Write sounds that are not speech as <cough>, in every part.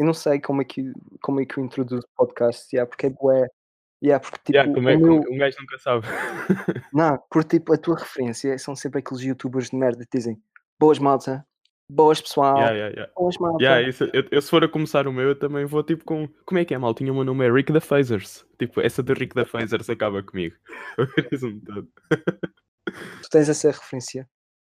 eu não sei como é que, como é que eu introduzo podcast, yeah, porque é bué. Yeah, porque tipo, Yeah, como é o que meu, um gajo nunca sabe. <laughs> não, porque tipo, a tua referência são sempre aqueles youtubers de merda que dizem boas malta, boas pessoal, Yeah, yeah, yeah. boas malta. Yeah, isso, eu, eu se for a começar o meu, eu também vou tipo com. Como é que é, mal? Tinha o meu nome é Rick da Phasers. Tipo, essa do Rick da Phasers acaba comigo. <laughs> Tu tens essa referência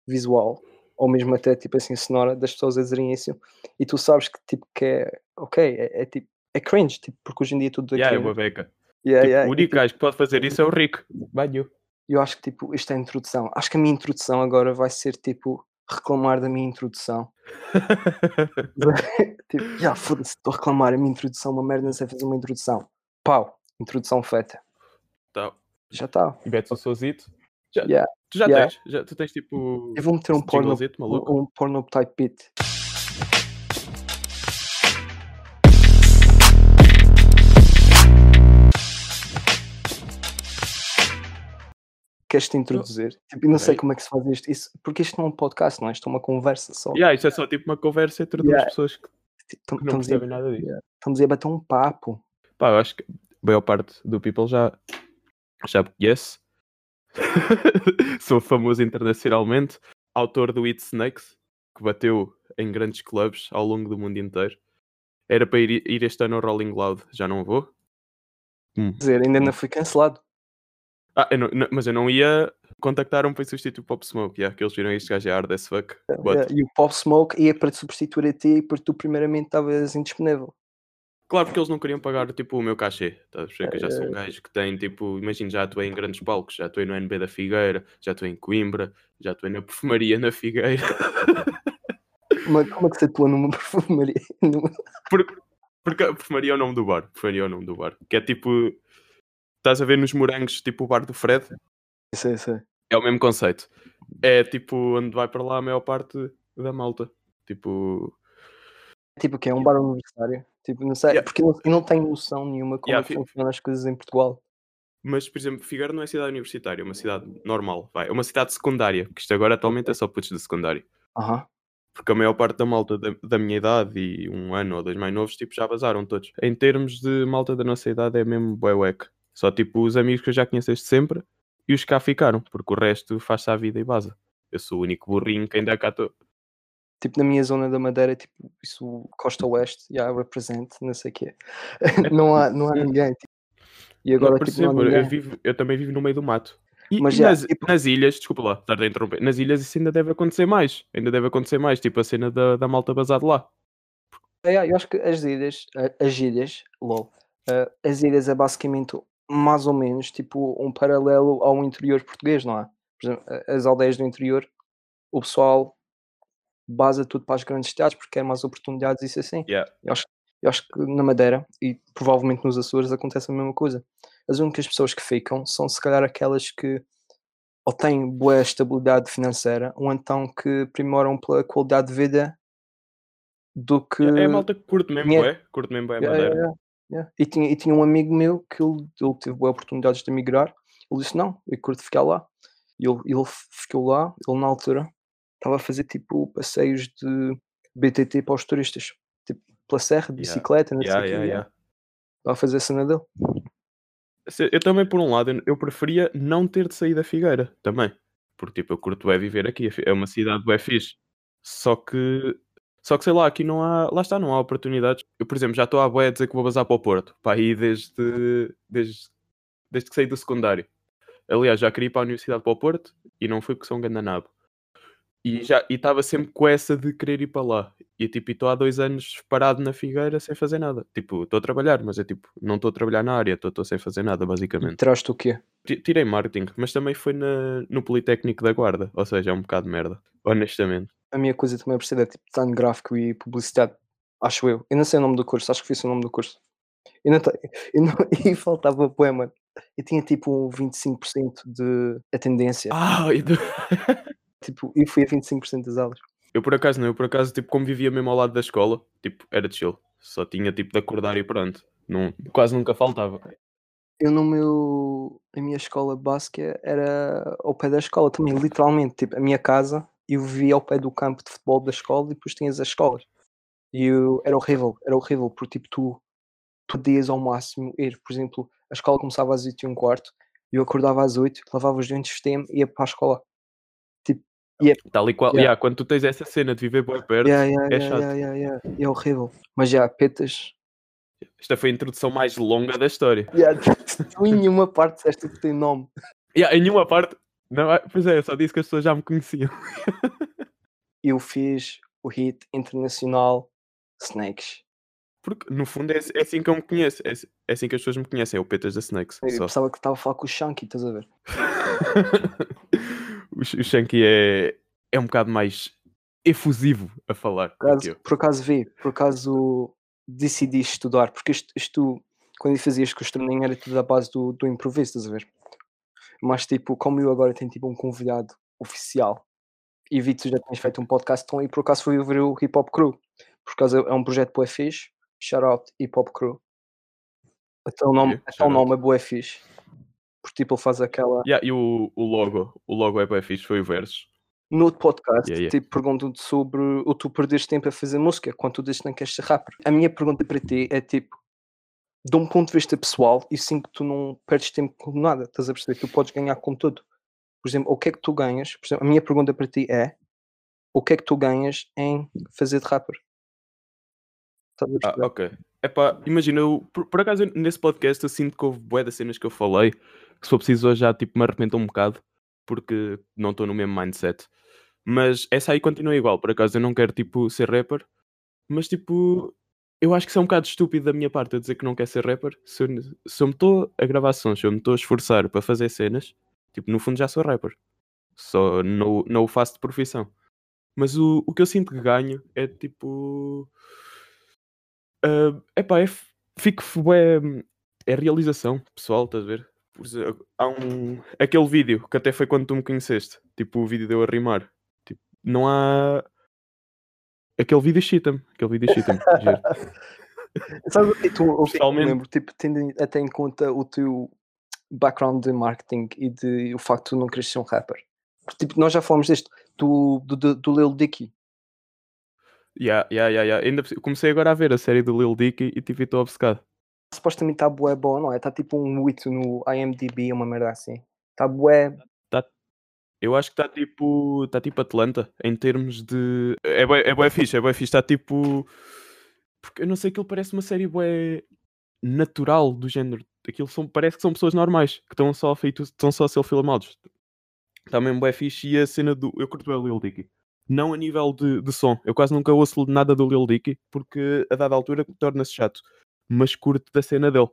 visual, ou mesmo até tipo assim sonora das pessoas a dizerem isso, e tu sabes que tipo que é ok, é, é tipo é cringe, tipo, porque hoje em dia tudo Yeah, é uma beca. Yeah, Tipo, yeah, o único tipo, gajo que pode fazer isso é o Rick. Banho. eu acho que tipo, isto é a introdução. Acho que a minha introdução agora vai ser tipo reclamar da minha introdução. <laughs> tipo, já foda-se, estou a reclamar a minha introdução, uma merda, não sei fazer uma introdução. Pau, introdução feita. Tá. Já está. E metes o sozito. Já, Yeah, tu já yeah. tens? Já, tu tens tipo. Eu vou meter um porno, maluco? um, um porno type beat. Queres-te introduzir? Tipo, não sei Ok. como é que se faz isto. Isso, porque isto não é um podcast, não é? Isto é uma conversa só. Yeah, isto é só tipo uma conversa entre duas Yeah. pessoas que não estamos, a, percebem nada disso. yeah, estamos a bater um papo. Pá, eu acho que a maior parte do people já, já conhece. <laughs> Sou famoso internacionalmente. Autor do It Snakes, que bateu em grandes clubes ao longo do mundo inteiro. Era para ir, ir este ano ao Rolling Loud, já não vou. Hum. Quer dizer, ainda não fui cancelado. Ah, eu não- não- mas eu não ia contactar um para substituir o Pop Smoke, yeah, que eles viram este gajo é hard as fuck. but- Yeah, E o Pop Smoke ia para te substituir a ti porque tu primeiramente estavas indisponível. Claro, porque eles não queriam pagar tipo o meu cachê. A perceber que eu já sou um gajo que tem tipo, imagina, já atuei em grandes palcos, já atuei no NB da Figueira, já atuei em Coimbra, já atuei na perfumaria na Figueira. <laughs> Como, é- como é que se atua numa perfumaria? <laughs> Porque, porque a perfumaria é o nome do bar. Perfumaria é o nome do bar. Que é tipo, estás a ver nos morangos, tipo o bar do Fred? Sei, sei. É o mesmo conceito. É tipo onde vai para lá a maior parte da malta. Tipo, Tipo o quê? É um bar universitário? Tipo, não sei, Yeah. porque não, não tenho noção nenhuma como Yeah, é que funcionam as coisas em Portugal. Mas, por exemplo, Figueira não é cidade universitária, é uma cidade normal, vai. É uma cidade secundária, porque isto agora atualmente é só putos de secundário. Aham. Porque a maior parte da malta da, da minha idade e um ano ou dois mais novos, tipo, já vazaram todos. Em termos de malta da nossa idade, é mesmo wack. Só, tipo, os amigos que eu já conheço desde sempre e os que cá ficaram, porque o resto faz-se à vida e vaza. Eu sou o único burrinho que ainda cá estou. Tipo, na minha zona da Madeira, tipo, isso, Costa Oeste, já represent, não sei o quê. <laughs> não, há, não há ninguém. tipo. E agora, Não, tipo, não eu, vivo, eu também vivo no meio do mato. E, Mas e já, nas, tipo- nas ilhas, desculpa lá, estar a interromper, nas ilhas isso ainda deve acontecer mais. Ainda deve acontecer mais, tipo a cena da, da malta basada lá. É, eu acho que as ilhas, as ilhas, lol, as ilhas é basicamente mais ou menos tipo um paralelo ao interior português, não é? Por exemplo, as aldeias do interior, o pessoal basa tudo para as grandes cidades porque quer mais oportunidades e isso assim. Yeah. Eu acho, eu acho que na Madeira e provavelmente nos Açores acontece a mesma coisa. As únicas pessoas que ficam são se calhar aquelas que ou têm boa estabilidade financeira ou então que primoram pela qualidade de vida do que É a malta que curte mesmo, é? Curte mesmo Yeah, madeira. yeah, yeah. E, tinha, e tinha um amigo meu que ele, ele teve boas oportunidades de emigrar. Ele disse: Não, eu curto ficar lá. E ele, ele ficou lá. Ele, na altura, estava a fazer tipo passeios de BTT para os turistas, tipo pela serra, de bicicleta, não sei o yeah, yeah. Estava a fazer a cena dele. Eu também, por um lado, eu- preferia não ter de sair da Figueira, também. Porque, tipo, eu curto é viver aqui. É uma cidade bem fixe. Só que, só que, sei lá, aqui não há, lá está, não há oportunidades. Eu, por exemplo, já estou à boia a dizer que vou bazar para o Porto. Para aí desde, desde, desde que saí do secundário. Aliás, já queria ir para a Universidade para o Porto e não fui porque sou um gandanabo. E já e estava sempre com essa de querer ir para lá. E tipo, estou há dois anos parado na Figueira sem fazer nada. Tipo, estou a trabalhar, mas é tipo, não estou a trabalhar na área, estou sem fazer nada, basicamente. Tiraste o quê? Ti- Tirei marketing, mas também foi na, no Politécnico da Guarda. Ou seja, é um bocado de merda, honestamente. A minha coisa também é parecida, é tipo design gráfico e publicidade. Acho eu. Eu não sei o nome do curso, acho que fiz o nome do curso. Eu não, <laughs> eu não, <laughs> e faltava poema. Eu tinha tipo um 25% de atendência. Ah, e do- <laughs> Tipo, e fui a 25% das aulas. eu por acaso não, eu por acaso, tipo, como vivia mesmo ao lado da escola, tipo, era chill. Só tinha tipo de acordar e pronto. Não, quase nunca faltava. Eu no meu. A minha escola básica era ao pé da escola também, literalmente. Tipo, a minha casa, eu vivia ao pé do campo de futebol da escola e depois tinhas as escolas. E eu era horrível, era horrível, porque tipo tu tu podias ao máximo ir, por exemplo, a escola começava às 8h15 e eu acordava às 8, lavava os dentes, vestia-me e ia para a escola. Tipo, ia Tal e qual. Yeah. Yeah, quando tu tens essa cena de viver bem perto, yeah, yeah, é yeah, chato. yeah, yeah, yeah, é horrível. Mas já, petas, Esta foi a introdução mais longa da história. yeah, <laughs> tu em nenhuma parte disseste que tem nome. Yeah, em nenhuma parte. Não, é- pois é, eu só disse que as pessoas já me conheciam. <laughs> Eu fiz o hit internacional Snakes. Porque, no fundo, é, é assim que eu me conheço. É, é assim que as pessoas me conhecem. É o Petas da Snakes. Eu Só. pensava que estava a falar com o Shanky, estás a ver? <laughs> o, Sh- o Shanky é, é um bocado mais efusivo a falar. Por acaso, por acaso vi, por acaso decidi estudar, porque isto, isto quando eu fazia este costume era tudo à base do, do improviso, estás a ver? Mas tipo, como eu agora tenho tipo um convidado oficial e vi que tu já tens feito um podcast, então aí por acaso fui ouvir o Hip Hop Crew, por causa é um projeto bué fixe, shout out Hip Hop Crew. Até o nome, Ok, até o nome é bué fixe, porque tipo ele faz aquela... Yeah, e o, o logo, o logo é bem fixe, foi o verso. No outro podcast, Yeah, yeah. tipo, perguntam-te sobre o tu perderes tempo a fazer música, quando tu dizes que não queres ser rapper. A minha pergunta para ti é tipo, de um ponto de vista pessoal, e sim que tu não perdes tempo com nada, estás a perceber? Tu podes ganhar com tudo. Por exemplo, o que é que tu ganhas? Por exemplo, a minha pergunta para ti é, o que é que tu ganhas em fazer de rapper? Estás a Ah, perceber? ok. Epá, imagina, eu, por, por acaso nesse podcast eu sinto que houve bué das cenas que eu falei, se for preciso hoje já tipo, me arrependo um bocado, porque não estou no mesmo mindset. Mas essa aí continua igual, por acaso eu não quero tipo ser rapper, mas tipo, eu acho que isso é um bocado estúpido da minha parte eu dizer que não quero ser rapper. Se eu, se eu me estou a gravar sons, se eu me estou a esforçar para fazer cenas, tipo, no fundo já sou rapper. Só não, não o faço de profissão. Mas o, o que eu sinto que ganho é tipo. ah, epá, é, fico. bué, é realização pessoal, estás a ver? Por exemplo, há um. Aquele vídeo que até foi quando tu me conheceste. Tipo, o vídeo deu a rimar. Tipo, não há. Aquele vídeo chita-me. Aquele vídeo chita-me. <laughs> Sabe o que tu o que é que eu Pessoalmente- lembro? Tipo, tendo até em conta o teu background de marketing e de o facto de tu não queres ser um rapper. Porque, Tipo, nós já falamos disto, do, do, do, Lil Dicky. Yeah, yeah, yeah, yeah. Ainda comecei agora a ver a série do Lil Dicky e tipo, estou obcecado. Supostamente está bué bom, não é? Está tipo um 8 no IMDb, uma merda assim. Está bué. Eu acho que está tipo. Está tipo Atlanta em termos de. É bué, é bué fixe, é bué fixe. Está tipo. Porque eu não sei, aquilo parece uma série bué natural do género. Aquilo são, parece que são pessoas normais que estão só, feito, estão só a ser filmados. Está mesmo bué fixe. E a cena do. Eu curto bem o Lil Dicky. Não a nível de, de som. Eu quase nunca ouço nada do Lil Dicky porque a dada altura torna-se chato. Mas curto da cena dele.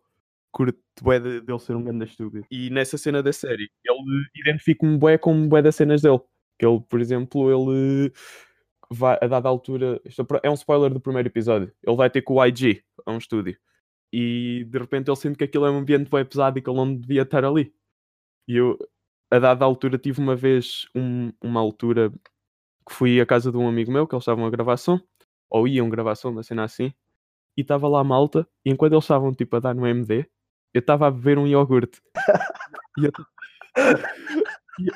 Curto bué de- dele ser um grande estúpido. E nessa cena da série, ele identifica-me bué com bué das cenas dele. Que ele, por exemplo, ele vai, a dada altura, isto é é um spoiler do primeiro episódio, ele vai ter com o IG a um estúdio. E de repente ele sente que aquilo é um ambiente bem pesado e que ele não devia estar ali. E eu, a dada altura, tive uma vez um- uma altura que fui à casa de um amigo meu, que eles estavam a gravar som, ou iam gravar som, uma cena assim, e estava lá a malta, e enquanto eles estavam tipo a dar no MD, eu estava a beber um iogurte. E eu <laughs> e eu-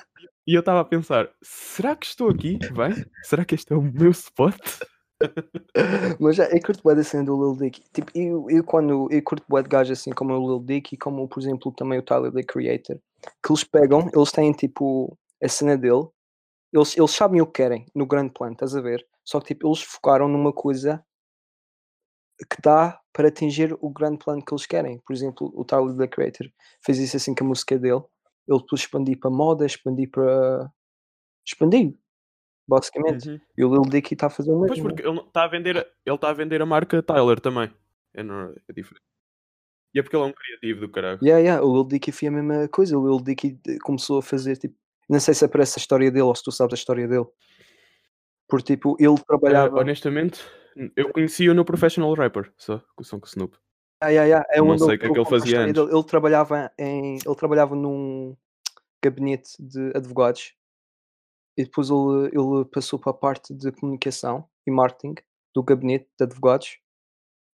e estava a pensar, será que estou aqui? Bem? Será que este é o meu spot? <laughs> Mas já, eu curto bué da cena do Lil Dicky. Tipo, eu, eu quando eu curto bué de gajos assim como o Lil Dicky, como por exemplo também o Tyler the Creator, que eles pegam, eles têm tipo a cena dele, eles, eles sabem o que querem no grande plano, estás a ver? Só que tipo, eles focaram numa coisa que dá para atingir o grande plano que eles querem. Por exemplo, o Tyler the Creator fez isso assim com a música dele, ele depois expandir para moda, expandir para. expandir, basicamente. Uhum. E o Lil Dicky está a fazer o mesmo. Pois porque ele está a vender, a- ele está a vender a marca Tyler também. É, não- é diferente. E é porque ele é um criativo do caralho. Yeah, yeah, o Lil Dicky foi a mesma coisa. O Lil Dicky eh, começou a fazer tipo. Não sei se aparece a história dele ou se tu sabes a história dele. Porque tipo, ele Eh, trabalhava. honestamente, eu conhecia-o no Professional Rapper, só com o som com o Snoop. Yeah, yeah, yeah, é não sei o que é que ele fazia antes. dele. Ele trabalhava em. Ele trabalhava num gabinete de advogados e depois ele, ele passou para a parte de comunicação e marketing do gabinete de advogados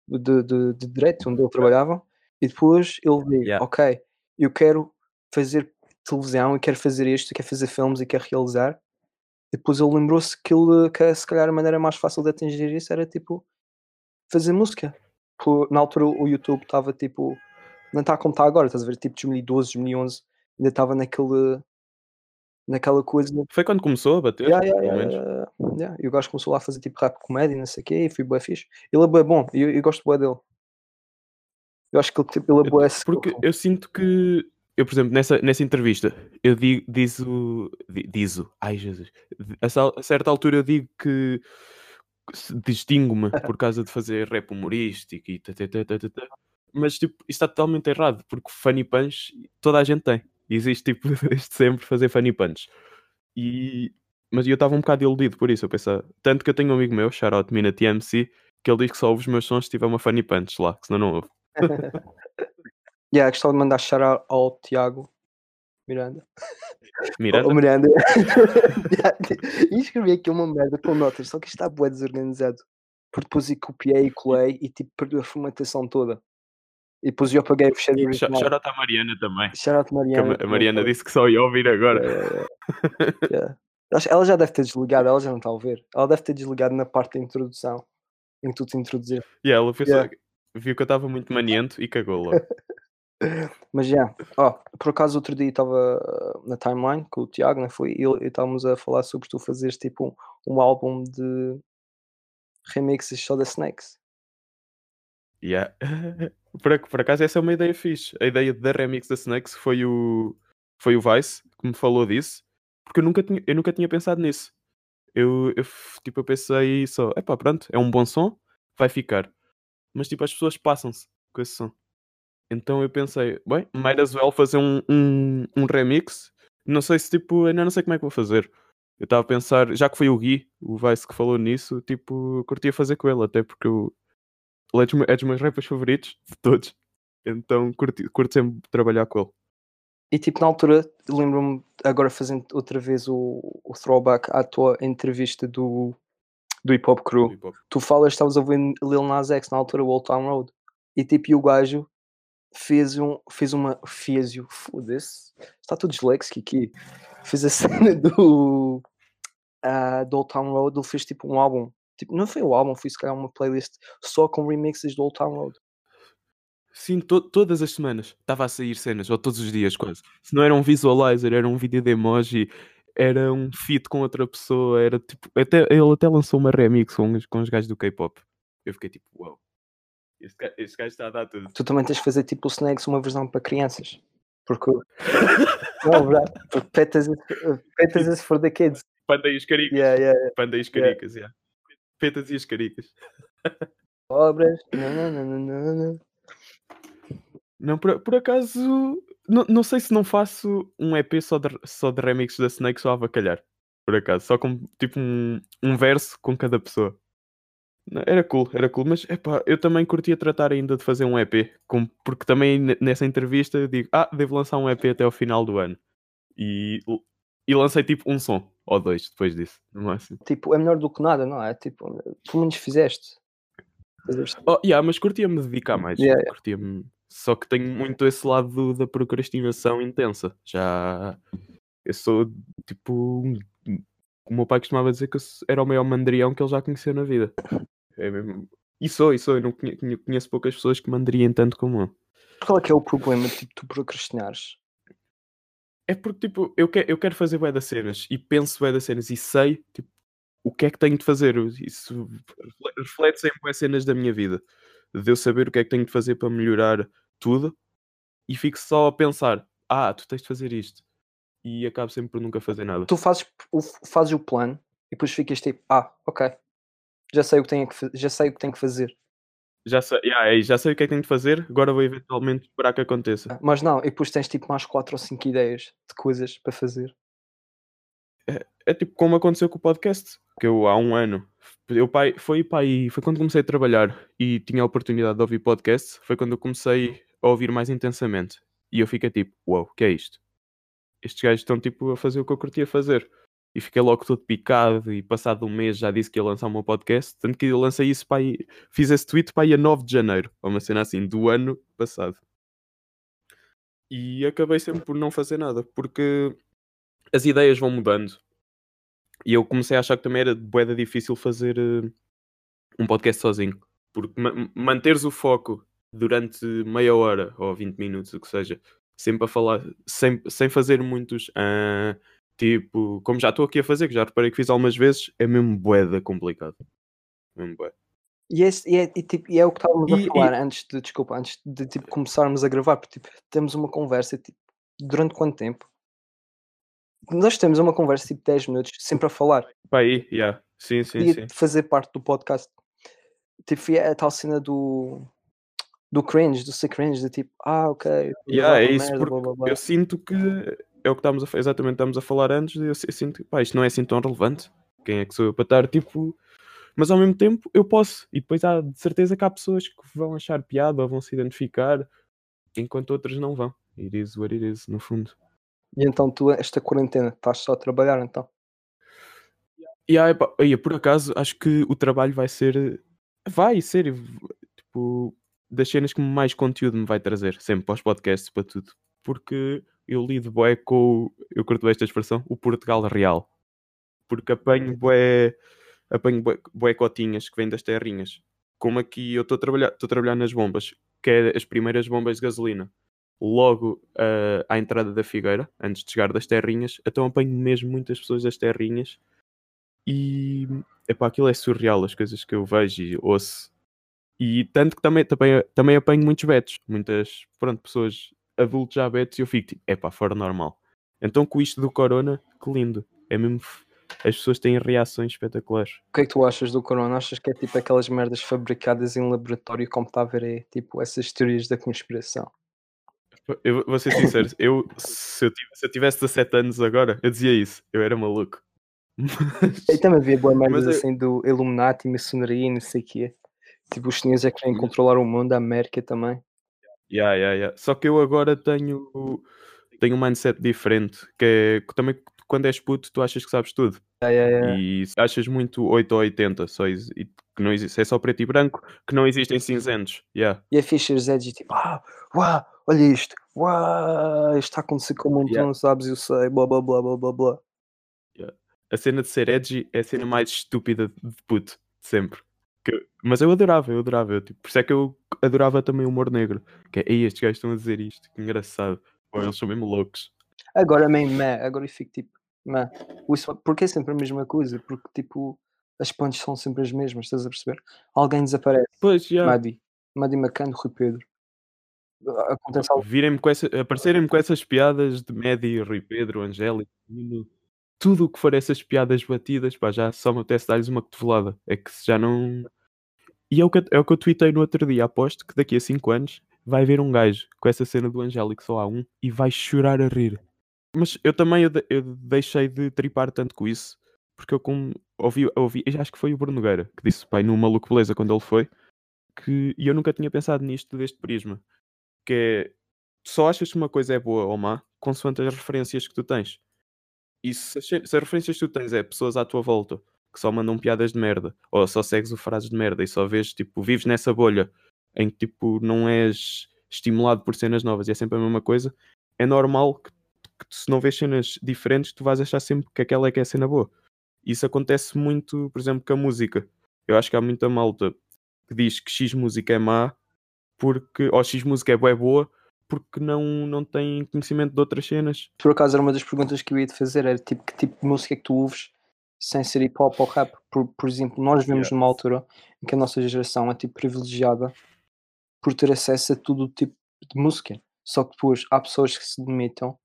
de, de, de direito onde ele trabalhava e depois ele veio, Yeah. ok, eu quero fazer televisão, eu quero fazer isto, eu quero fazer filmes e quero realizar. Depois ele lembrou-se que, ele, que se calhar a maneira mais fácil de atingir isso era tipo fazer música. Por- na altura o YouTube estava tipo. Não está como está agora, estás a ver? Tipo 2012, 2011, ainda estava naquele. naquela coisa. Foi quando começou a bater, Yeah, yeah, yeah, yeah, E o gajo começou lá a fazer tipo rap comédia, não sei o quê, e foi bué fixe. Ele é bué bom, e eu, eu gosto bué dele. Eu acho que ele, tipo, ele é bué Porque eu sinto que. Eu, por exemplo, nessa, nessa entrevista, eu digo, diz o. di- Diz o. Ai, Jesus. A, certa altura eu digo que distingo-me <laughs> por causa de fazer rap humorístico e. Mas, tipo, isso está totalmente errado, porque funny punch toda a gente tem. Existe, tipo, <laughs> desde sempre fazer funny punch. E. Mas eu estava um bocado iludido por isso, eu pensava. Tanto que eu tenho um amigo meu, Shoutout Mina TMC, que ele diz que só ouve os meus sons se tiver uma funny punch lá, que senão não ouve. <laughs> Yeah, gostava de mandar shout ao Tiago Miranda. <laughs> Miranda? O Miranda. <laughs> Yeah, e escrevi aqui uma merda com notas, só que isto está bué desorganizado. Porque depois eu copiei e colei e tipo perdi a formatação toda. E depois eu apaguei o fecheiro E original. Shout à Mariana também. Shout Mariana. Ma- a Mariana disse que só ia ouvir agora. Yeah, yeah, yeah. <laughs> Yeah. Acho- Ela já deve ter desligado, ela já não está a ouvir. Ela deve ter desligado na parte da introdução em que tu te introduzir. E ela pensou, Yeah. viu que eu estava muito maniento e cagou logo. Mas já, ó, por acaso outro dia estava uh, na timeline com o Tiago, não foi? E estávamos a falar sobre tu fazeres tipo um, um álbum de remixes só da Snakes. Yeah. <laughs> por, por acaso essa é uma ideia fixe. A ideia da remix da Snakes foi o, foi o Vice que me falou disso. Porque eu nunca tinha, eu nunca tinha pensado nisso. Eu, eu, tipo, eu pensei só, epá, pronto, é um bom som, vai ficar. Mas tipo, as pessoas passam-se com esse som. Então eu pensei, bem, might as well fazer um, um, um remix. Não sei se tipo, ainda não sei como é que vou fazer. Eu estava a pensar, já que foi o Gui, o Vice que falou nisso, tipo, curtia fazer com ele, até porque eu, ele é dos, é meus rappers favoritos <laughs> de todos. Então curti, curto sempre trabalhar com ele. E tipo, na altura, lembro-me, agora fazendo outra vez o, o throwback à tua entrevista do, do Hip Hop Crew. hip hop. Tu falas, estavas a ouvir Lil Nas X na altura, o Old Town Road. E tipo, e o gajo fez, um, fez uma. Fez o. Foda-se. Está tudo disléxico aqui. Fez a <laughs> cena do. ah, do Old Town Road. Ele fez tipo um álbum. Tipo, não foi o álbum, foi se calhar uma playlist só com remixes do Old Town Road. Sim, to- todas as semanas estava a sair cenas, ou todos os dias quase. Se não era um visualizer, era um vídeo de emoji, era um feat com outra pessoa, era tipo. Até, ele até lançou uma remix com, os- com os gajos do K-pop. Eu fiquei tipo, uau, este, este gajo está a dar tudo. Tu também tens de fazer tipo o Snakes uma versão para crianças. Porque. <laughs> não, verdade. Porque petas petas is for the kids. Panda e os caricas. Yeah, yeah, yeah. Panda e os Yeah. caricas, yeah. Petas e os caricas. Obras. Não, não, não, não, não, por, por acaso, não, não sei se não faço um EP só de, só de remix da Snake só a avacalhar. Por acaso, só com tipo um, um verso com cada pessoa. Não, Era cool, era cool, mas epá, eu também curtia tratar ainda de fazer um EP, com- porque também ne- nessa entrevista eu digo, ah, devo lançar um EP até ao final do ano. E, e lancei tipo um som, ou dois depois disso, no máximo. Tipo, é melhor do que nada, não é? Tipo, pelo menos fizeste. Fizeste. Oh, yeah, mas curtia-me dedicar mais. Yeah, yeah. Curtia-me. Só que tenho muito esse lado do- da procrastinação intensa. Já. Eu sou tipo. O meu pai costumava dizer que eu era o maior mandrião que ele já conheceu na vida. É mesmo. E sou, e sou. Eu não conhe- conhe- conheço poucas pessoas que mandriem tanto como eu. Qual é que é o problema tipo, tu procrastinares? É porque, tipo, eu, que, eu quero fazer bué das cenas e penso bué das cenas e sei, tipo, o que é que tenho de fazer. Isso refle- reflete-se em bué cenas da minha vida. De eu saber o que é que tenho de fazer para melhorar tudo e fico só a pensar, ah, tu tens de fazer isto. E acabo sempre por nunca fazer nada. Tu fazes o, fazes o plano e depois ficas tipo, ah, ok. Já sei o que tenho que, já sei o que tenho que fazer. Já sei, yeah, é, já sei o que é que tenho de fazer, agora vou eventualmente esperar que aconteça. Mas não, e depois tens tipo mais 4 ou 5 ideias de coisas para fazer. É tipo como aconteceu com o podcast, que eu há um ano, eu pai, foi pai, foi quando comecei a trabalhar e tinha a oportunidade de ouvir podcast, foi quando eu comecei a ouvir mais intensamente. E eu fiquei tipo, uau, o que é isto? Estes gajos estão tipo a fazer o que eu curtia fazer. E fiquei logo todo picado e passado um mês já disse que ia lançar o meu podcast, tanto que eu lancei isso para aí, fiz esse tweet para aí a 9 de janeiro, uma cena assim, do ano passado. E acabei sempre por não fazer nada, porque as ideias vão mudando. E eu comecei a achar que também era boeda difícil fazer eh, um podcast sozinho. Porque ma manteres o foco durante meia hora ou 20 minutos, o que seja, sempre a falar, sem, sem fazer muitos. ah, tipo, como já estou aqui a fazer, que já reparei que fiz algumas vezes, é mesmo boeda complicado. Mesmo bué. E, esse, e, é, e, tipo, e é o que estávamos a falar antes de, desculpa, antes de tipo, começarmos a gravar, porque tipo, temos uma conversa tipo, durante quanto tempo? Nós temos uma conversa tipo 10 minutos, sempre a falar. Pá, aí, yeah. sim, sim, sim. fazer parte do podcast. Tipo, é a tal cena do do cringe, do ser cringe, de tipo, ah, ok, Yeah, é isso, merda, porque blá, blá, blá. eu sinto que é o que estamos a, exatamente estamos a falar antes, eu, si- eu sinto que pá, isto não é assim tão relevante. Quem é que sou eu para estar tipo. Mas ao mesmo tempo eu posso, e depois há de certeza que há pessoas que vão achar piada ou vão se identificar, enquanto outras não vão. It is what it is, no fundo. E então tu, esta quarentena, estás só a trabalhar então? E aí, aí, por acaso, acho que o trabalho vai ser. Vai ser, tipo, das cenas que mais conteúdo me vai trazer, sempre para os podcasts, para tudo. Porque eu lido bué com. Eu curto bem esta expressão, o Portugal real. Porque apanho bué. Apanho bué, bué cotinhas que vêm das terrinhas. Como aqui eu estou a trabalhar, estou a trabalhar nas bombas, que é as primeiras bombas de gasolina. Logo ah, à entrada da Figueira, antes de chegar das terrinhas, então apanho mesmo muitas pessoas das terrinhas e epá, aquilo é surreal as coisas que eu vejo e ouço. E tanto que também, também, também apanho muitos betos, muitas pronto, pessoas betos e eu fico tipo, epá, fora normal. Então com isto do corona, que lindo. É mesmo. As pessoas têm reações espetaculares. O que é que tu achas do corona? Achas que é tipo aquelas merdas fabricadas em laboratório, como está a ver aí, tipo essas teorias da conspiração? Eu vou ser sincero, eu se, eu tivesse, se eu tivesse 17 anos agora, eu dizia isso, eu era maluco. Mas, E também havia boas merdas eu- assim do Illuminati, maçonaria e não sei o quê. Tipo, os chineses é que querem controlar o mundo, a América também. Yeah, yeah, yeah. Só que eu agora tenho, tenho um mindset diferente, que é que também quando és puto, tu achas que sabes tudo. Yeah, yeah, yeah. E achas muito 8 ou 80, só e que não existe, é só preto e branco, que não existem cinzentos. Yeah. E a Fischer's Edge, tipo, ah, uau, olha isto, uau, isto está a acontecer com o mundo, tu Yeah. não sabes, eu sei, blá blá blá blá blá blá. A cena de ser edgy é a cena mais estúpida de puto, sempre. Que- mas eu adorava, eu adorava. Eu, tipo, por isso é que eu adorava também o humor negro. Que é, estes gajos estão a dizer isto, que engraçado. Pô, eles são mesmo loucos. Agora meh, agora eu fico tipo, meh. Porque é sempre a mesma coisa, porque tipo, as pontes são sempre as mesmas, estás a perceber? Alguém desaparece, Pois, já. Madi, Madi Macano, Rui Pedro. Acontece algo, Virem-me com essa, aparecerem-me com essas piadas de Medi, Rui Pedro, Angélico, tudo o que for essas piadas batidas, pá, já só me apetece dar-lhes uma cotovelada. É que se já não. E é o que, é o que eu tuitei no outro dia. Aposto que daqui a 5 anos vai haver um gajo com essa cena do Angélico só há um e vai chorar a rir. Mas eu também eu, eu deixei de tripar tanto com isso porque eu como ouvi, ouvi acho que foi o Bruno Nogueira que disse, pai, no Maluco Beleza, quando ele foi, que e eu nunca tinha pensado nisto deste prisma que é só achas que uma coisa é boa ou má consoante as referências que tu tens. E se se as referências que tu tens é pessoas à tua volta que só mandam piadas de merda, ou só segues o frases de merda e só vês, tipo, vives nessa bolha em que tipo não és estimulado por cenas novas e é sempre a mesma coisa, é normal que, que se não vês cenas diferentes, tu vais achar sempre que aquela é que é a cena boa. Isso acontece muito, por exemplo, com a música. Eu acho que há muita malta que diz que X música é má porque ou X música é boa, é boa porque não, não tem conhecimento de outras cenas. por acaso era uma das perguntas que eu ia te fazer, era tipo, que tipo de música é que tu ouves sem ser hip hop ou rap? Por, por exemplo, nós vemos Yeah. numa altura em que a nossa geração é tipo privilegiada por ter acesso a todo o tipo de música. Só que depois há pessoas que se limitam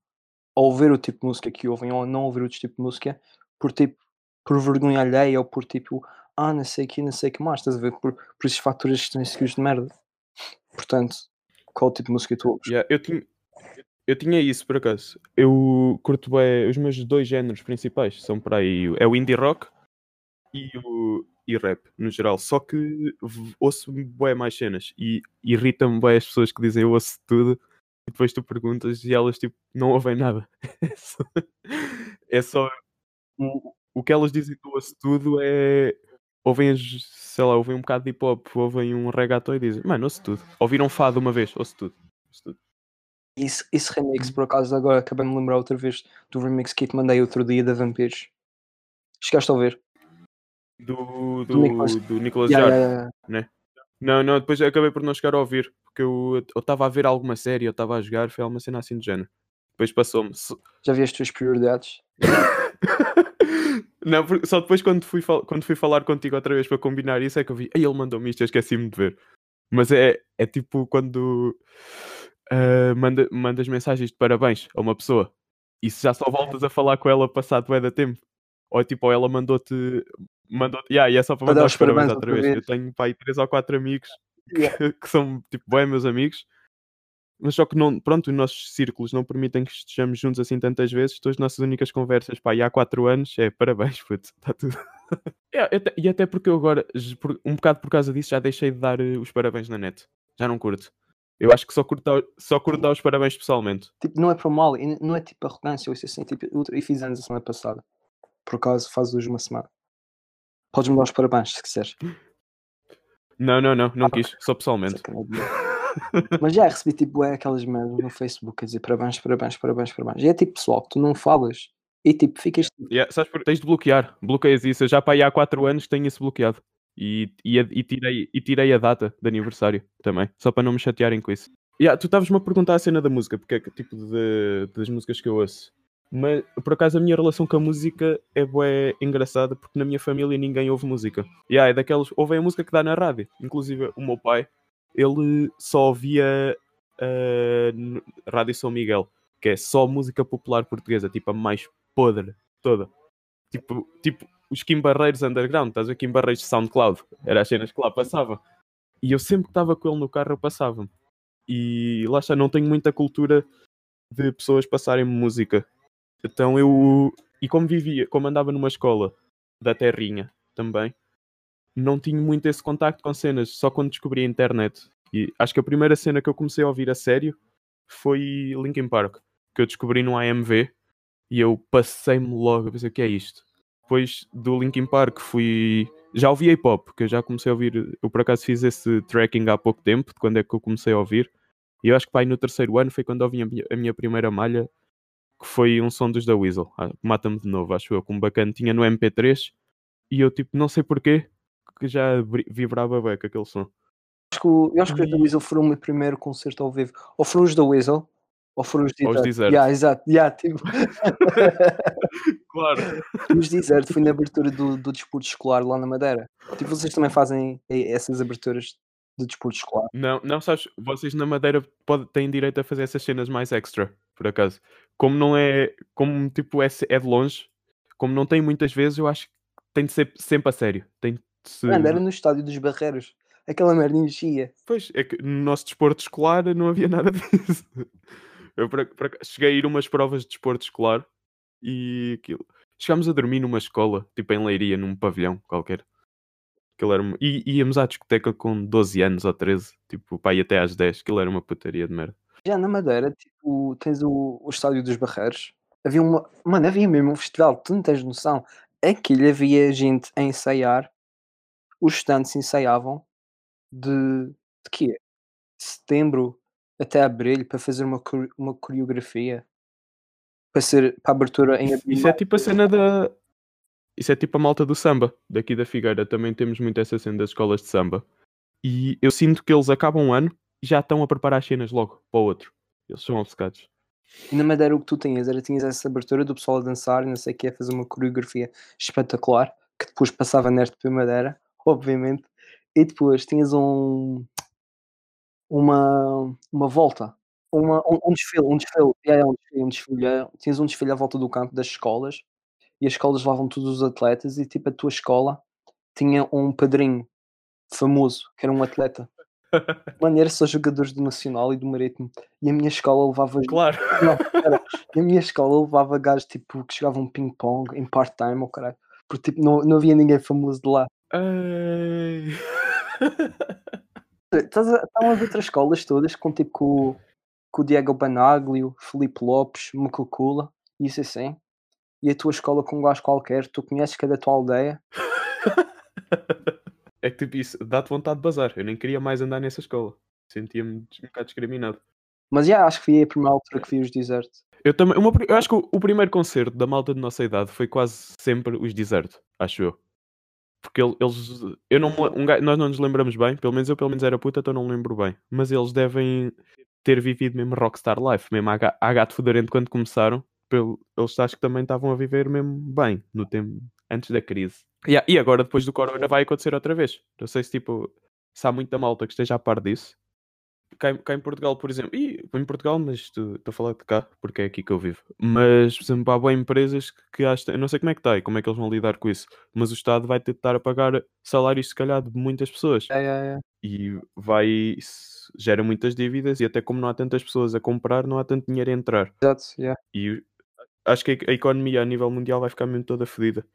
a ouvir o tipo de música que ouvem ou a não ouvir outro tipo de música por tipo por vergonha alheia ou por tipo ah não sei o que, não sei o que mais, estás a ver? Por, por esses fatores extrínsecos de merda. Portanto, qual tipo de música tu ouves? Yeah, eu, tinha, eu tinha isso por acaso. Eu curto bem, os meus dois géneros principais são para aí é o indie rock e o e rap no geral. Só que ouço bem mais cenas e irritam-me bem as pessoas que dizem eu ouço tudo e depois tu perguntas e elas tipo não ouvem nada. <laughs> É só, é só o, o que elas dizem que eu ouço tudo é ouvem sei lá, ouvem um bocado de hip hop, ouvem um reggaeton e dizem, mano, ouço tudo. Ouviram fado uma vez, ouço tudo. Ouço tudo. Esse, esse remix, por acaso, agora acabei de lembrar outra vez do remix que te mandei outro dia da Vampiros. Chegaste a ouvir? do, Do Nicolas- do, do Nicolas Yeah, Jar. yeah, yeah. né? Não, não, depois acabei por não chegar a ouvir, porque eu estava a ver alguma série, eu estava a jogar, foi alguma cena assim de género. Depois passou-me. So- Já vi as tuas prioridades? <laughs> não, só depois quando fui, quando fui falar contigo outra vez para combinar isso é que eu vi, aí ele mandou-me isto, eu esqueci-me de ver. Mas é, é tipo quando ah, manda, mandas mensagens de parabéns a uma pessoa e se já só voltas a falar com ela passado bué da tempo. Ou tipo, ou ela mandou-te. Mandou yeah, e é só para Para dar mandar os parabéns parabéns outra vez. vez. Eu tenho pá, aí três ou quatro amigos Yeah. que, <laughs> que são tipo bem meus amigos, mas só que não, pronto, os nossos círculos não permitem que estejamos juntos assim tantas vezes. Então as nossas únicas conversas pá, e há quatro anos é parabéns, <laughs> puto, está tudo. <laughs> É, até- e até porque eu agora, um bocado por causa disso, já deixei de dar eh, os parabéns na net. Já não curto. Eu acho que só curto, dar- só curto dar os parabéns pessoalmente. Tipo, não é para mal, e não é tipo arrogância ou isso assim. Tipo, eu, eu fiz anos a semana passada. Por acaso faz hoje uma semana. Podes-me dar os parabéns se quiseres. Não, não, não, não Ah, quis, só pessoalmente. Sacanagem. Mas já recebi tipo é, aquelas merdas no Facebook a dizer parabéns, parabéns, parabéns, parabéns. E é tipo pessoal que tu não falas e tipo ficas Yeah, sabes por... Tens de bloquear, bloqueias isso. Eu já para aí há 4 anos tenho isso bloqueado. E, e, e tirei, e tirei a data de aniversário também, só para não me chatearem com isso. Yeah, tu estavas-me a perguntar a cena da música, porque é que tipo de, das músicas que eu ouço. Mas por acaso a minha relação com a música é bué engraçada porque na minha família ninguém ouve música. Yeah, é daqueles, ouvem a música que dá na rádio. Inclusive o meu pai, ele só ouvia n- Rádio São Miguel, que é só música popular portuguesa, tipo a mais podre toda. Tipo, tipo os Kim Barreiros Underground, estás a ver? Kim Barreiros de SoundCloud, eram as cenas que lá passavam. E eu sempre que estava com ele no carro, eu passava-me. E lá está, não tenho muita cultura de pessoas passarem música. Então eu. E como vivia, como andava numa escola da Terrinha também, não tinha muito esse contacto com cenas, só quando descobri a internet. E acho que a primeira cena que eu comecei a ouvir a sério foi Linkin Park, que eu descobri no AMV e eu passei-me logo a pensar o que é isto. Depois do Linkin Park fui. Já ouvi hip hop, que eu já comecei a ouvir. Eu por acaso fiz esse tracking há pouco tempo, de quando é que eu comecei a ouvir. E eu acho que vai no terceiro ano foi quando ouvi a minha, a minha primeira malha, que foi um som dos da Weasel. Ah, Mata-me de novo, acho eu, com um bacana. Tinha no MP3 e eu tipo, não sei porquê, que já vibrava bem com aquele som. Acho que, eu acho que os da E- Weasel foram o meu primeiro concerto ao vivo. Ou foram os da Weasel, ou foram os Ou os Desert. Desert. Yeah, exato. Yeah, tipo, <laughs> Claro. os Desert foi na abertura do, do desporto escolar lá na Madeira. Tipo, vocês também fazem essas aberturas de desporto escolar. Não, não sabes, vocês na Madeira pode, têm direito a fazer essas cenas mais extra, por acaso. Como não é, como tipo é, é de longe, como não tem muitas vezes, eu acho que tem de ser sempre a sério. Tem de se... Mano, era no estádio dos Barreiros. Aquela merda enchia. Pois, é que no nosso desporto escolar não havia nada <laughs> disso. Eu por ac- cheguei a ir umas provas de desporto escolar e aquilo. Chegámos a dormir numa escola, tipo em Leiria, num pavilhão qualquer. Aquilo era uma... E íamos à discoteca com 12 anos ou 13, tipo, pá, e até às 10. Aquilo era uma putaria de merda. Já na Madeira, tipo, tens o, o estádio dos Barreiros. Havia uma. Mano, havia mesmo um festival, tu não tens noção. Aquilo havia gente a ensaiar. Os estudantes ensaiavam de. de quê? Setembro até abril para fazer uma, uma coreografia. Para ser para a abertura em abril. Isso é tipo a cena da. Isso é tipo a malta do samba, daqui da Figueira. Também temos muito essa cena das escolas de samba. E eu sinto que eles acabam um ano e já estão a preparar as cenas logo para o outro. Eles são obcecados. E na Madeira o que tu tinhas era tinhas essa abertura do pessoal a dançar e não sei o que, a fazer uma coreografia espetacular, que depois passava na RTP Madeira, <laughs> obviamente, e depois tinhas um uma, uma volta, uma, um, um desfile, um desfile, é, um desfile, um desfile, é, tinhas um desfile à volta do campo das escolas e as escolas levavam todos os atletas e tipo a tua escola tinha um padrinho famoso, que era um atleta. Mano, era só jogadores do Nacional e do Marítimo. E a minha escola levava <laughs> Claro. não. E a minha escola levava gajos tipo que jogavam ping-pong em part-time, ou caralho. Porque tipo, não, não havia ninguém famoso de lá. <laughs> Estás a- Estavam as outras escolas todas com tipo com, o- Diego Banaglio, Felipe Lopes, Macocula, e isso assim. E a tua escola com um gajo qualquer, tu conheces cada tua aldeia. <laughs> É que tipo isso, dá-te vontade de bazar. Eu nem queria mais andar nessa escola. Sentia-me um bocado discriminado. Mas já acho que foi a primeira altura que vi os Desert. Eu também, uma eu acho que o, o primeiro concerto da malta de nossa idade foi quase sempre os Desert, acho eu. Porque ele- eles. Eu não, um nós não nos lembramos bem, pelo menos eu pelo menos era puta, então não me lembro bem. Mas eles devem ter vivido mesmo Rockstar Life, mesmo a, a gato fedorento quando começaram. Pelo, eles acho que também estavam a viver mesmo bem no tempo antes da crise. Yeah, e agora, depois do Corona, vai acontecer outra vez. Não sei se tipo se há muita malta que esteja a par disso. Cá, em- cá em Portugal, por exemplo, e em Portugal, mas estou a falar de cá porque é aqui que eu vivo. Mas, por exemplo, há boas empresas que, que acho, eu não sei como é que está e como é que eles vão lidar com isso, mas o Estado vai ter de estar a pagar salários, se calhar, de muitas pessoas É, é, é. e vai gera muitas dívidas e até como não há tantas pessoas a comprar, não há tanto dinheiro a entrar. Exato, yeah. E acho que a economia a nível mundial vai ficar mesmo toda fodida.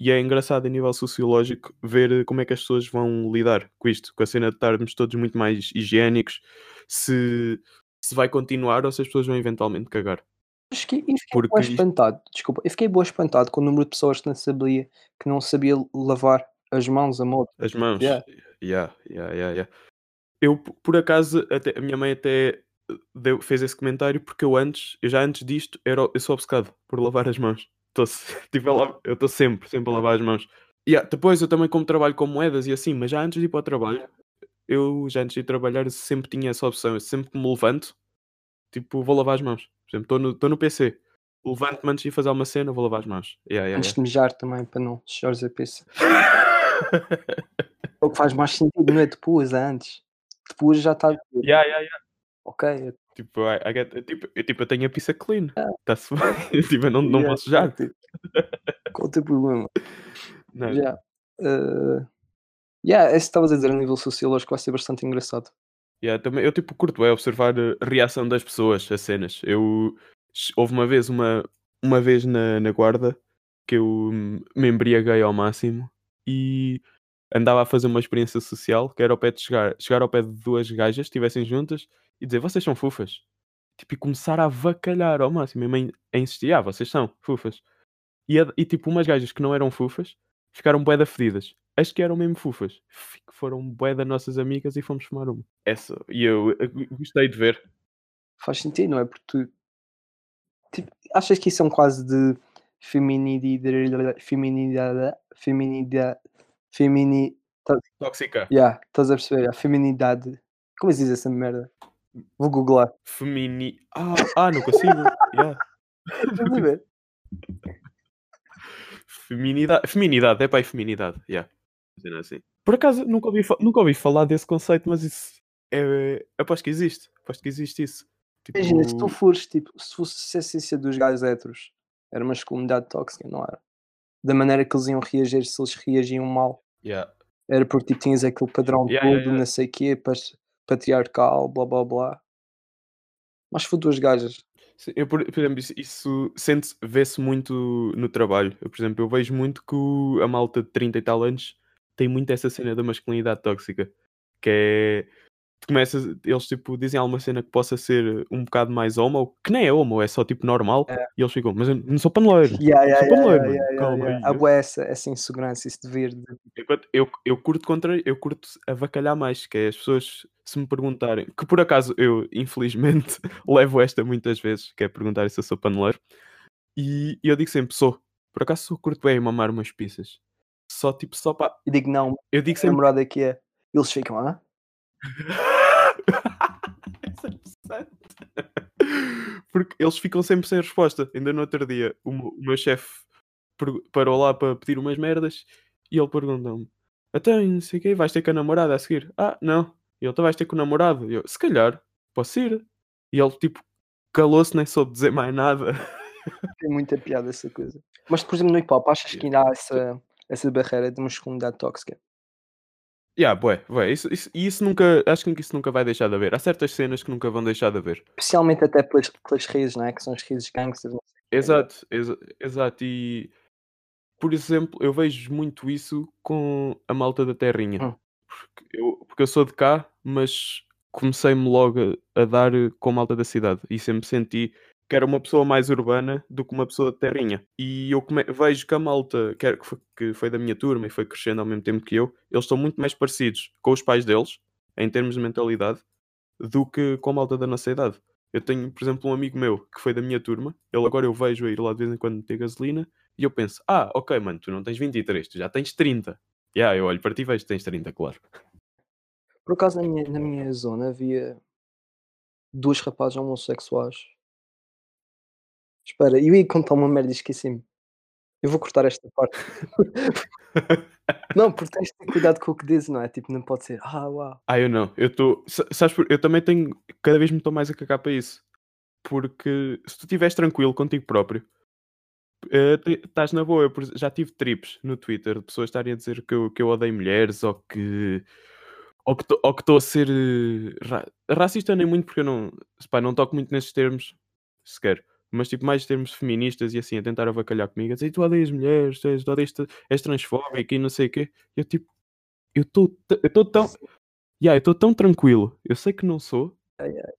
E é engraçado a nível sociológico ver como é que as pessoas vão lidar com isto, com a cena de estarmos todos muito mais higiênicos, se, se vai continuar ou se as pessoas vão eventualmente cagar. Acho que e fiquei Porque espantado, desculpa, eu fiquei boa espantado com o número de pessoas que não sabia, que não sabia lavar as mãos a modo. As mãos. Yeah. Yeah, yeah, yeah, yeah. Eu, por acaso, até, a minha mãe até deu- fez esse comentário porque eu antes, eu já antes disto, era, eu sou obcecado por lavar as mãos. Tô, <laughs> tipo, eu estou sempre, sempre a lavar as mãos. Yeah, depois eu também como trabalho com moedas e assim, mas já antes de ir para o trabalho, eu já antes de ir trabalhar sempre tinha essa opção. Eu sempre que me levanto, tipo, vou lavar as mãos. Por exemplo, estou no, tô no PC, levanto-me antes de ir fazer uma cena, vou lavar as mãos. Yeah, yeah, Antes de mijar também, para não sujares a pizza. <laughs> É o que faz mais sentido, não é depois, é antes. Depois já está. yeah, yeah, yeah. Ok, Tipo, I, I get- eu, tipo, eu, tipo, eu tenho a pizza clean. Ah. Está-se bem. <laughs> tipo, eu não, não Yeah, vou sujar. tipo, Qual o teu problema? Não. Já. eh, yeah, esse que estavas a dizer a nível sociológico vai ser bastante engraçado. Yeah, também, eu tipo curto é observar a reação das pessoas a cenas. Eu houve uma vez uma, uma vez na, na guarda que eu hum, me embriaguei ao máximo e andava a fazer uma experiência social que era ao pé de chegar, chegar ao pé de duas gajas que estivessem juntas e dizer vocês são fufas. Tipo, e começar a avacalhar ao máximo. E a mãe a insistir, ah, vocês são fufas. E, e tipo, umas gajas que não eram fufas ficaram bué da fedidas. As que eram mesmo fufas foram bué das nossas amigas e fomos fumar uma. Essa, e eu, eu gostei de ver. Faz sentido, não é? Porque tu. Tipo, achas que isso é um quase de feminidade. Feminidade. Feminidade. Femini. Tóxica. Yeah, estás a perceber? A feminidade. Como é que se diz essa merda? Vou googlar. Femini. Ah, ah, não consigo. <laughs> yeah. Estás a ver? Feminidade. Feminidade, é aí feminidade. Yeah. Assim. Por acaso, nunca ouvi, nunca ouvi falar desse conceito, mas isso é. Aposto que existe. Aposto que existe isso. Tipo, Imagina, se tu fores, tipo, se fosse a essência dos gajos héteros, era uma masculinidade tóxica, não era? Da maneira que eles iam reagir, se eles reagiam mal. yeah. Era porque tipo, tinhas aquele padrão Yeah, todo, yeah, não sei o quê, patriarcal, blá blá blá. Mas for duas gajas, Sim, Eu, por, por exemplo, isso, isso sente vê-se muito no trabalho. Eu, por exemplo, eu vejo muito que o- a malta de 30 e tal anos tem muito essa cena da masculinidade tóxica. Que é. Tu Começas, eles tipo dizem alguma cena que possa ser um bocado mais homo, que nem é homo, é só tipo normal, É. e eles ficam, mas eu não sou paneleiro. yeah, yeah, Sou yeah, paneleiro, yeah, yeah, Calma yeah. aí. Há bué essa, essa insegurança, esse dever de Enquanto eu, eu curto contra, eu curto avacalhar mais, que é as pessoas se me perguntarem, que por acaso eu, infelizmente, <laughs> levo esta muitas vezes, que é perguntar se eu sou paneleiro, e, e eu digo sempre, sou. Por acaso sou curto bem mamar umas pizzas. Só tipo, só para. e digo não, Eu digo a sempre. namorada que é. Eles ficam, ah? <laughs> Porque eles ficam sempre sem resposta. Ainda no outro dia, o, meu- o meu chefe parou lá para pedir umas merdas e ele perguntou-me: Então, não sei o quê, vais ter com a namorada a seguir? Ah, não. E ele, tu vais ter com o namorado? E eu, se calhar, posso ir. E ele, tipo, calou-se, nem soube dizer mais nada. <laughs> Tem muita piada essa coisa. Mas, por exemplo, no hip hop, achas que ainda há essa, essa barreira de masculinidade tóxica? Yeah, bué, bué. Isso, isso, e isso nunca, acho que isso nunca vai deixar de haver. Há certas cenas que nunca vão deixar de haver. Especialmente até pelas, pelas raízes, não é? Que são as raízes gangsters. Exato, exa- exato. E por exemplo, eu vejo muito isso com a malta da terrinha. Hum. Porque, eu, porque eu sou de cá, mas comecei-me logo a, a dar com a malta da cidade e sempre senti que era uma pessoa mais urbana do que uma pessoa de terrinha. E eu come- vejo que a malta, que, era- que foi, que foi da minha turma e foi crescendo ao mesmo tempo que eu, eles estão muito mais parecidos com os pais deles, em termos de mentalidade, do que com a malta da nossa idade. Eu tenho, por exemplo, um amigo meu que foi da minha turma, ele agora eu vejo a ir lá de vez em quando ter gasolina, e eu penso, ah, ok, mano, tu não tens 23, tu já tens 30. Yeah, eu olho para ti e vejo que tens 30, claro. Por acaso, na minha, na minha zona havia dois rapazes homossexuais. Espera, eu ia contar uma merda e esqueci-me. Eu vou cortar esta parte. <laughs> Não, porque tens de ter cuidado com o que dizes, não é? Tipo, não pode ser, ah, uau. Ah, eu não. Eu estou. Sabes, por- eu também tenho. Cada vez me estou mais a cagar para isso. Porque se tu estiveres tranquilo contigo próprio, eh, estás na boa. Eu já tive trips no Twitter de pessoas estarem a dizer que eu, que eu odeio mulheres ou que. Ou que tô- ou que estou a ser eh, ra- racista, nem muito, porque eu não, pá, não toco muito nesses termos sequer. Mas tipo, mais termos feministas e assim, a tentar avacalhar comigo, a dizer tu odeias mulheres, tu és, tu odeias, és transfóbico e não sei o quê. Eu tipo, eu estou tão. Yeah, eu estou tão tranquilo, eu sei que não sou,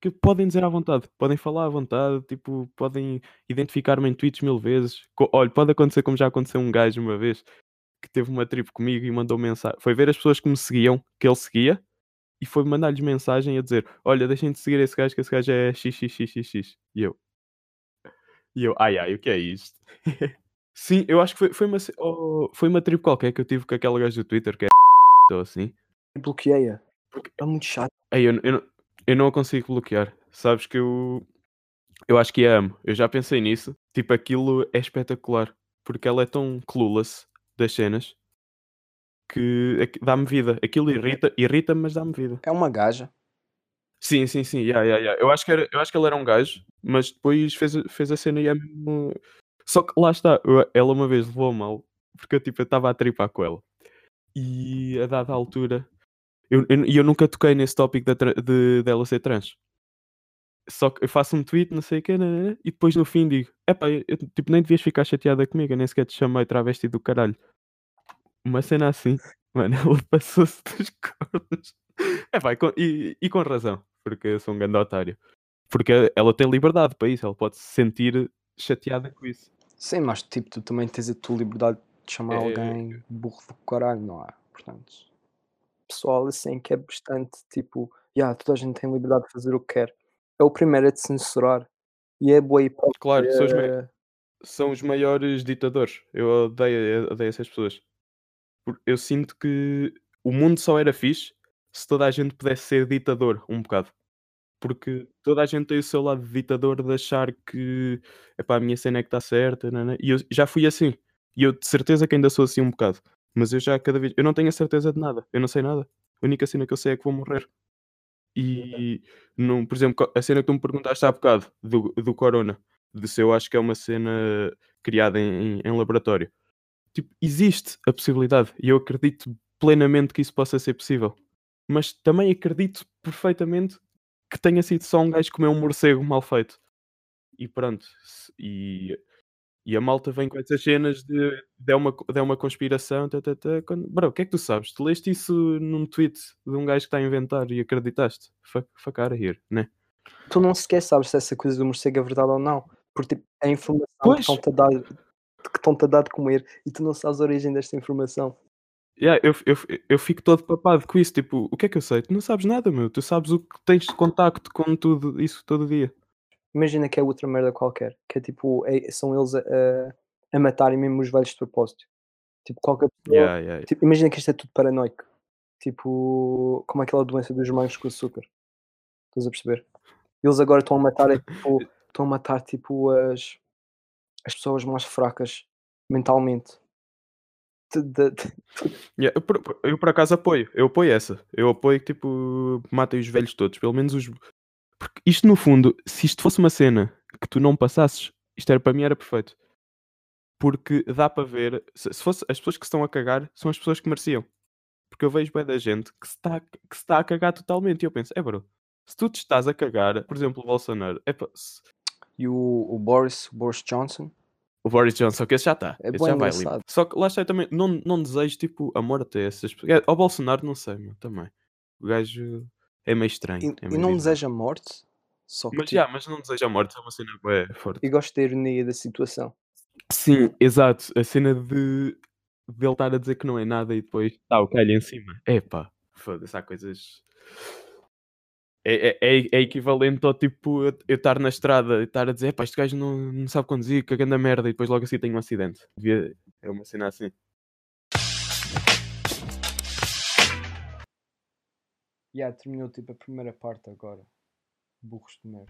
que podem dizer à vontade, podem falar à vontade, tipo, podem identificar-me em tweets mil vezes. Co- Olha, pode acontecer como já aconteceu um gajo uma vez que teve uma trip comigo e mandou mensagem. Foi ver as pessoas que me seguiam, que ele seguia, e foi mandar-lhes mensagem a dizer: Olha, deixem de seguir esse gajo, que esse gajo é xxxxx. E eu, e eu, ai ai, o que é isto? <laughs> Sim, eu acho que foi, foi, uma, oh, foi uma trip qualquer que eu tive com aquela gajo do Twitter que é <laughs> ou assim. Bloqueei-a. Porque É muito chato. Eu, eu, não- eu não a consigo bloquear. Sabes que eu, eu acho que a amo. Eu já pensei nisso. Tipo, aquilo é espetacular. Porque ela é tão clueless das cenas que dá-me vida. Aquilo irrita, irrita mas dá-me vida. É uma gaja. Sim, sim, sim. Yeah, yeah, yeah. Eu, acho que era, eu acho que ele era um gajo, mas depois fez, fez a cena e é mesmo. Só que lá está, eu- ela uma vez levou mal, porque eu tipo, eu estava a tripar com ela. E a dada altura, eu, eu, e eu nunca toquei nesse tópico tra- de, dela ser trans. Só que eu faço um tweet, não sei o quê, nanana, e depois no fim digo: Epá, eu, eu, tipo, nem devias ficar chateada comigo, eu nem sequer te chamei travesti do caralho. Uma cena assim, <laughs> mano, ela passou-se dos cornos. E, com, e, e com razão, porque eu sou um grande otário. Porque ela tem liberdade para isso, ela pode se sentir chateada com isso. Sim, mas tipo, tu também tens a tua liberdade de chamar É, alguém burro do caralho, não é? Portanto, pessoal assim que é bastante tipo, yeah, toda a gente tem liberdade de fazer o que quer. É o primeiro a te censurar. E é boa hipótese. Claro, são os, mai- são os maiores ditadores. Eu odeio, odeio essas pessoas. Eu sinto que o mundo só era fixe se toda a gente pudesse ser ditador um bocado. Porque toda a gente tem o seu lado de ditador de achar que epá, a minha cena é que está certa. nanã. E eu já fui assim. E eu de certeza que ainda sou assim um bocado. Mas eu já cada vez. Eu não tenho a certeza de nada. Eu não sei nada. A única cena que eu sei é que vou morrer. E, não, por exemplo, a cena que tu me perguntaste há bocado do, do Corona, de se eu acho que é uma cena criada em, em- em laboratório. Tipo, existe a possibilidade e eu acredito plenamente que isso possa ser possível. Mas também acredito perfeitamente que tenha sido só um gajo que comeu um morcego mal feito. E pronto. E, e a malta vem com essas cenas de, de, é, uma, de é uma conspiração. Tá, tá, tá, quando... Bro, o que é que tu sabes? Tu leste isso num tweet de um gajo que está a inventar e acreditaste. Out of here, né? tu não sequer sabes se essa coisa do morcego é verdade ou não. Porque tipo, é informação que Pois. estão-te a dar que estão-te a dar de comer e tu não sabes a origem desta informação. Yeah, eu, eu, eu fico todo papado com isso. Tipo, o que é que eu sei? Tu não sabes nada, meu. Tu sabes o que tens de contacto com tudo isso todo dia. Imagina que é outra merda qualquer, que é tipo, é- são eles a, a, a matarem mesmo os velhos de propósito. Tipo, qualquer pessoa. Yeah, yeah. Tipo, imagina que isto é tudo paranoico. Tipo, como aquela doença dos morangos com açúcar. Estás a perceber? Eles agora estão a matar, é, tipo, <laughs> estão a matar tipo as, as pessoas mais fracas mentalmente. Yeah, eu, por, eu por acaso apoio, eu apoio essa. Eu apoio que tipo matem os velhos todos, pelo menos os. Porque isto no fundo, se isto fosse uma cena que tu não passasses, isto era para mim era perfeito. Porque dá para ver, se, se fosse as pessoas que se estão a cagar, são as pessoas que mereciam. Porque eu vejo bem da gente que se está, que se está a cagar totalmente. E eu penso, é bro, se tu te estás a cagar, por exemplo, o Bolsonaro, é E o, o Boris, o Boris Johnson, o Boris Johnson, que esse já está. É esse já vai livre. Só que lá está eu também, não, não desejo tipo a morte a essas pessoas. É, Ao Bolsonaro, não sei, meu, também. O gajo é meio estranho. e, é e meio não bizarro. deseja a morte, só que Mas, tipo, já, mas não deseja a morte, é uma cena bué forte. eu gosto da ironia da situação. Sim, exato. A cena de, de ele estar a dizer que não é nada e depois está o calho em cima. Epá, foda-se, há coisas. É, é, é, é, equivalente ao tipo eu estar na estrada e estar a dizer pá, este gajo não, não sabe conduzir, que grande merda, e depois logo assim tenho um acidente. Devia, é uma cena assim. Já yeah, terminou tipo a primeira parte agora. Burros de merda.